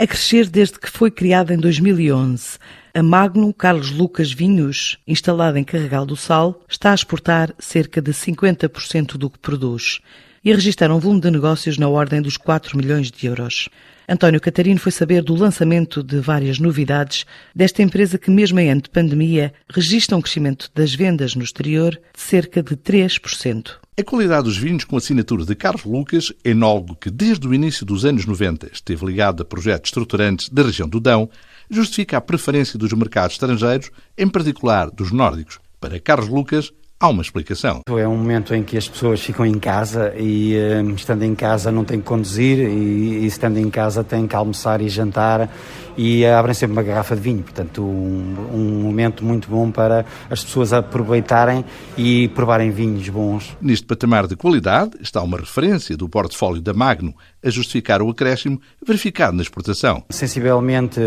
a crescer desde que foi criada em 2011. A Magnum Carlos Lucas Vinhos, instalada em Carregal do Sal, está a exportar cerca de 50% do que produz e a registrar um volume de negócios na ordem dos 4 milhões de euros. António Catarino foi saber do lançamento de várias novidades desta empresa que, mesmo em ano de pandemia, registra um crescimento das vendas no exterior de cerca de 3%. A qualidade dos vinhos com assinatura de Carlos Lucas, enólogo que desde o início dos anos 90 esteve ligado a projetos estruturantes da região do Dão, justifica a preferência dos mercados estrangeiros, em particular dos nórdicos. Para Carlos Lucas, há uma explicação. É um momento em que as pessoas ficam em casa e, eh, estando em casa, não têm que conduzir e, estando em casa, têm que almoçar e jantar e abrem sempre uma garrafa de vinho. Portanto, um, um momento muito bom para as pessoas aproveitarem e provarem vinhos bons. Neste patamar de qualidade está uma referência do portfólio da Magno a justificar o acréscimo verificado na exportação. Sensivelmente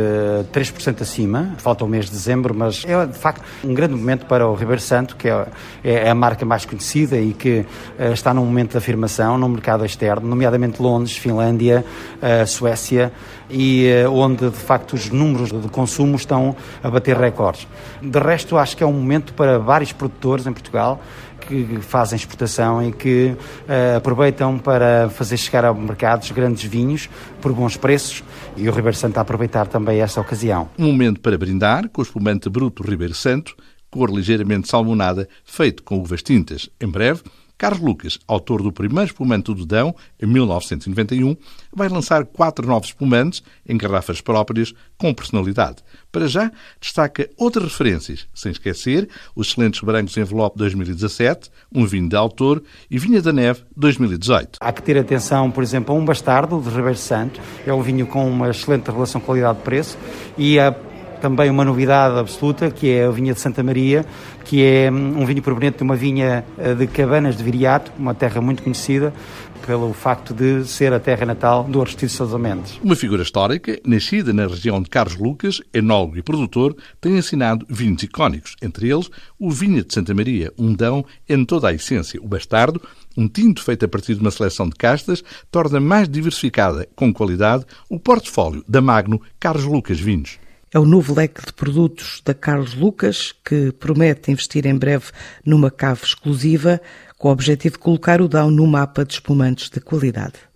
3% eh, acima, falta o mês de dezembro, mas é de facto um grande momento para o Ribeiro Santo, que é, é a marca mais conhecida e que eh, está num momento de afirmação no mercado externo, nomeadamente Londres, Finlândia, eh, Suécia, e onde de facto os números de consumo estão a bater recordes. De resto, acho que é um momento para vários produtores em Portugal que fazem exportação e que uh, aproveitam para fazer chegar ao mercado os grandes vinhos por bons preços e o Ribeiro Santo a aproveitar também esta ocasião. Um momento para brindar com o espumante bruto Ribeiro Santo, cor ligeiramente salmonada, feito com uvas tintas. Em breve, Carlos Lucas, autor do primeiro espumante do Dão, em 1991, vai lançar quatro novos espumantes em garrafas próprias com personalidade. Para já, destaca outras referências, sem esquecer os excelentes brancos envelope 2017, um vinho de autor e Vinha da Neve 2018. Há que ter atenção, por exemplo, a um bastardo de Ribeiro Santo. É um vinho com uma excelente relação qualidade-preço e a também uma novidade absoluta, que é a vinha de Santa Maria, que é hum, um vinho proveniente de uma vinha eh, de Cabanas de Viriato, uma terra muito conhecida pelo facto de ser a terra natal do Aristides Sousa Mendes. Uma figura histórica, nascida na região de Carlos Lucas, enólogo e produtor, tem assinado vinhos icónicos, entre eles o Vinha de Santa Maria, um dão em toda a essência. O Bastardo, um tinto feito a partir de uma seleção de castas, torna mais diversificada, com qualidade, o portfólio da Magno Carlos Lucas Vinhos. É o novo leque de produtos da Carlos Lucas, que promete investir em breve numa cave exclusiva, com o objetivo de colocar o Dão no mapa de espumantes de qualidade.